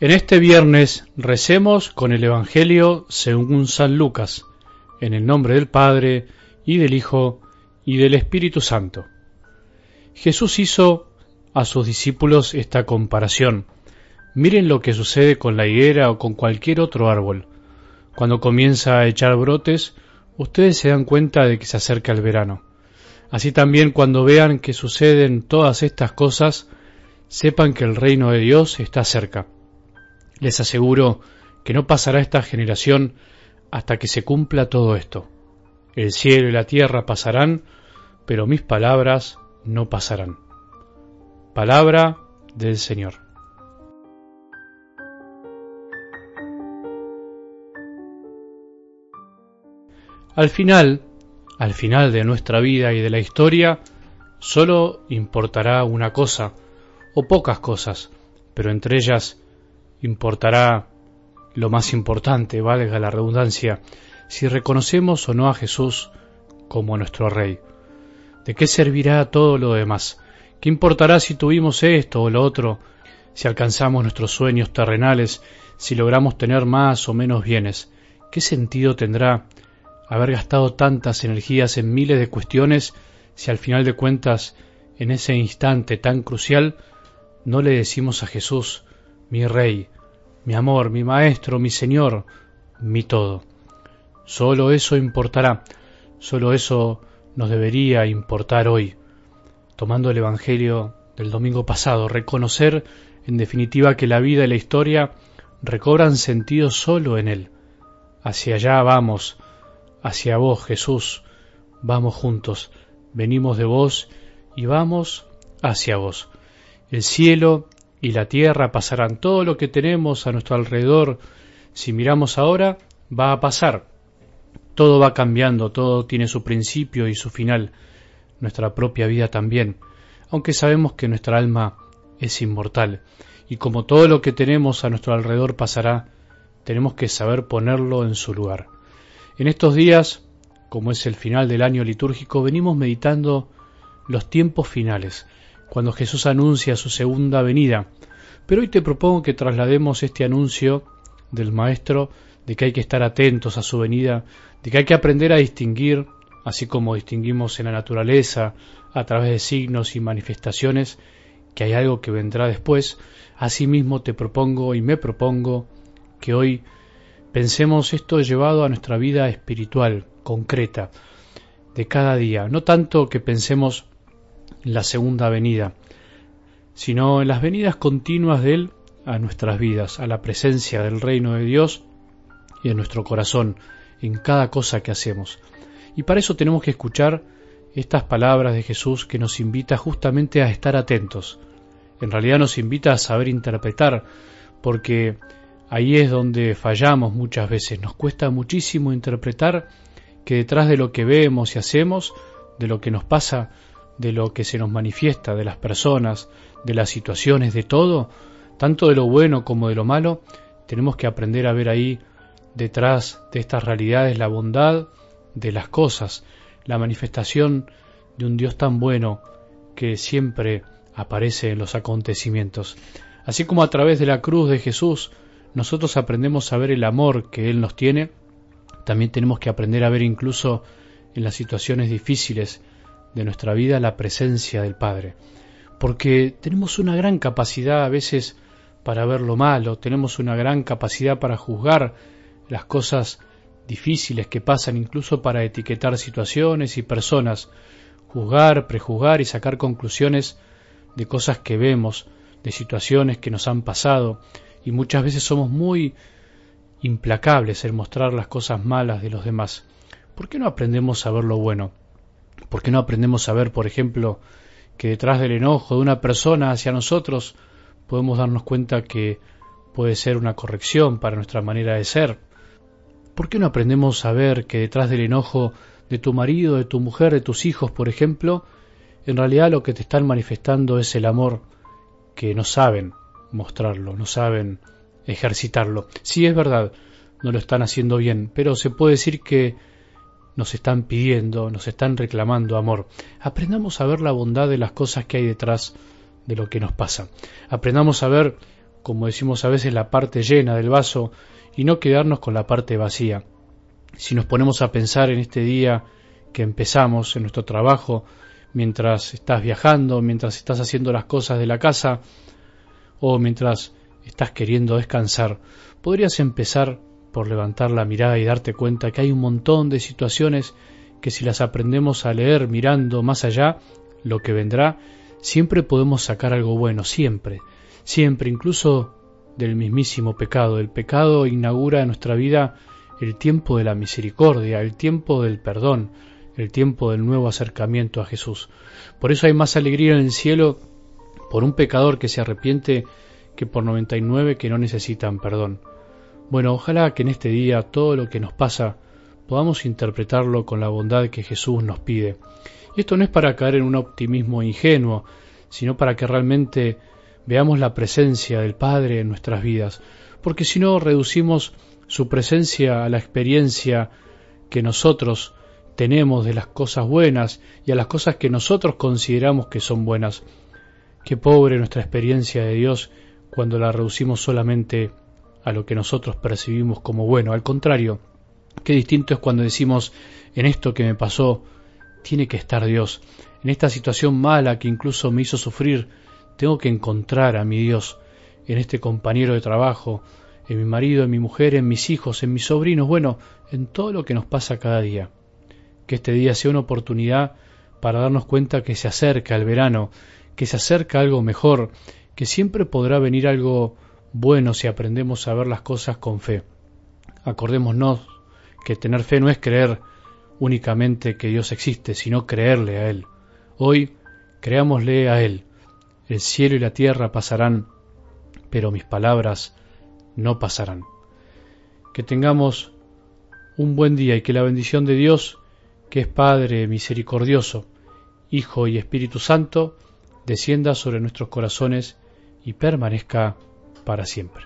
En este viernes recemos con el Evangelio según San Lucas, en el nombre del Padre, y del Hijo, y del Espíritu Santo. Jesús hizo a sus discípulos esta comparación. Miren lo que sucede con la higuera o con cualquier otro árbol. Cuando comienza a echar brotes, ustedes se dan cuenta de que se acerca el verano. Así también cuando vean que suceden todas estas cosas, sepan que el reino de Dios está cerca. Les aseguro que no pasará esta generación hasta que se cumpla todo esto. El cielo y la tierra pasarán, pero mis palabras no pasarán. Palabra del Señor. Al final, al final de nuestra vida y de la historia, solo importará una cosa, o pocas cosas, pero entre ellas importará lo más importante, valga la redundancia, si reconocemos o no a Jesús como nuestro Rey. ¿De qué servirá todo lo demás? ¿Qué importará si tuvimos esto o lo otro, si alcanzamos nuestros sueños terrenales, si logramos tener más o menos bienes? ¿Qué sentido tendrá haber gastado tantas energías en miles de cuestiones si al final de cuentas, en ese instante tan crucial, no le decimos a Jesús, mi Rey, mi amor, mi Maestro, mi Señor, mi todo. Solo eso importará, solo eso nos debería importar hoy, tomando el Evangelio del domingo pasado, reconocer en definitiva que la vida y la historia recobran sentido solo en Él. Hacia allá vamos, hacia vos Jesús, vamos juntos, venimos de vos y vamos hacia vos. El cielo y la tierra pasarán. Todo lo que tenemos a nuestro alrededor, si miramos ahora, va a pasar. Todo va cambiando, todo tiene su principio y su final. Nuestra propia vida también, aunque sabemos que nuestra alma es inmortal. Y como todo lo que tenemos a nuestro alrededor pasará, tenemos que saber ponerlo en su lugar. En estos días, como es el final del año litúrgico, venimos meditando los tiempos finales, cuando Jesús anuncia su segunda venida. Pero hoy te propongo que traslademos este anuncio del Maestro de que hay que estar atentos a su venida, de que hay que aprender a distinguir, así como distinguimos en la naturaleza, a través de signos y manifestaciones, que hay algo que vendrá después. Asimismo te propongo y me propongo que hoy pensemos esto llevado a nuestra vida espiritual, concreta, de cada día. No tanto que pensemos la segunda venida, sino en las venidas continuas de Él a nuestras vidas, a la presencia del reino de Dios y en nuestro corazón, en cada cosa que hacemos. Y para eso tenemos que escuchar estas palabras de Jesús que nos invita justamente a estar atentos. En realidad nos invita a saber interpretar, porque ahí es donde fallamos muchas veces. Nos cuesta muchísimo interpretar que detrás de lo que vemos y hacemos, de lo que nos pasa, de lo que se nos manifiesta, de las personas, de las situaciones, de todo, tanto de lo bueno como de lo malo, tenemos que aprender a ver ahí detrás de estas realidades la bondad de las cosas, la manifestación de un Dios tan bueno que siempre aparece en los acontecimientos. Así como a través de la cruz de Jesús nosotros aprendemos a ver el amor que Él nos tiene, también tenemos que aprender a ver incluso en las situaciones difíciles de nuestra vida la presencia del Padre. Porque tenemos una gran capacidad a veces para ver lo malo, tenemos una gran capacidad para juzgar las cosas difíciles que pasan, incluso para etiquetar situaciones y personas, juzgar, prejuzgar y sacar conclusiones de cosas que vemos, de situaciones que nos han pasado, y muchas veces somos muy implacables en mostrar las cosas malas de los demás. ¿Por qué no aprendemos a ver lo bueno? ¿Por qué no aprendemos a ver, por ejemplo, que detrás del enojo de una persona hacia nosotros podemos darnos cuenta que puede ser una corrección para nuestra manera de ser? ¿Por qué no aprendemos a ver que detrás del enojo de tu marido, de tu mujer, de tus hijos, por ejemplo, en realidad lo que te están manifestando es el amor que no saben mostrarlo, no saben ejercitarlo. Sí, es verdad, no lo están haciendo bien, pero se puede decir que nos están pidiendo, nos están reclamando amor. Aprendamos a ver la bondad de las cosas que hay detrás de lo que nos pasa. Aprendamos a ver como decimos a veces, la parte llena del vaso y no quedarnos con la parte vacía. Si nos ponemos a pensar en este día que empezamos, en nuestro trabajo, mientras estás viajando, mientras estás haciendo las cosas de la casa o mientras estás queriendo descansar, podrías empezar por levantar la mirada y darte cuenta que hay un montón de situaciones que si las aprendemos a leer mirando más allá, lo que vendrá, siempre podemos sacar algo bueno, siempre, siempre, incluso del mismísimo pecado. El pecado inaugura en nuestra vida el tiempo de la misericordia, el tiempo del perdón, el tiempo del nuevo acercamiento a Jesús. Por eso hay más alegría en el cielo por un pecador que se arrepiente que por 99 que no necesitan perdón. Bueno, ojalá que en este día todo lo que nos pasa podamos interpretarlo con la bondad que Jesús nos pide. Y esto no es para caer en un optimismo ingenuo, sino para que realmente veamos la presencia del Padre en nuestras vidas, porque si no reducimos su presencia a la experiencia que nosotros tenemos de las cosas buenas y a las cosas que nosotros consideramos que son buenas. Qué pobre nuestra experiencia de Dios cuando la reducimos solamente a lo que nosotros percibimos como bueno. Al contrario, qué distinto es cuando decimos, en esto que me pasó, tiene que estar Dios. En esta situación mala que incluso me hizo sufrir, tengo que encontrar a mi Dios. En este compañero de trabajo, en mi marido, en mi mujer, en mis hijos, en mis sobrinos, bueno, en todo lo que nos pasa cada día. Que este día sea una oportunidad para darnos cuenta que se acerca el verano, que se acerca algo mejor, que siempre podrá venir algo bueno si aprendemos a ver las cosas con fe. Acordémonos que tener fe no es creer únicamente que Dios existe, sino creerle a Él. Hoy creámosle a Él. El cielo y la tierra pasarán, pero mis palabras no pasarán. Que tengamos un buen día y que la bendición de Dios, que es Padre misericordioso, Hijo y Espíritu Santo, descienda sobre nuestros corazones y permanezca para siempre.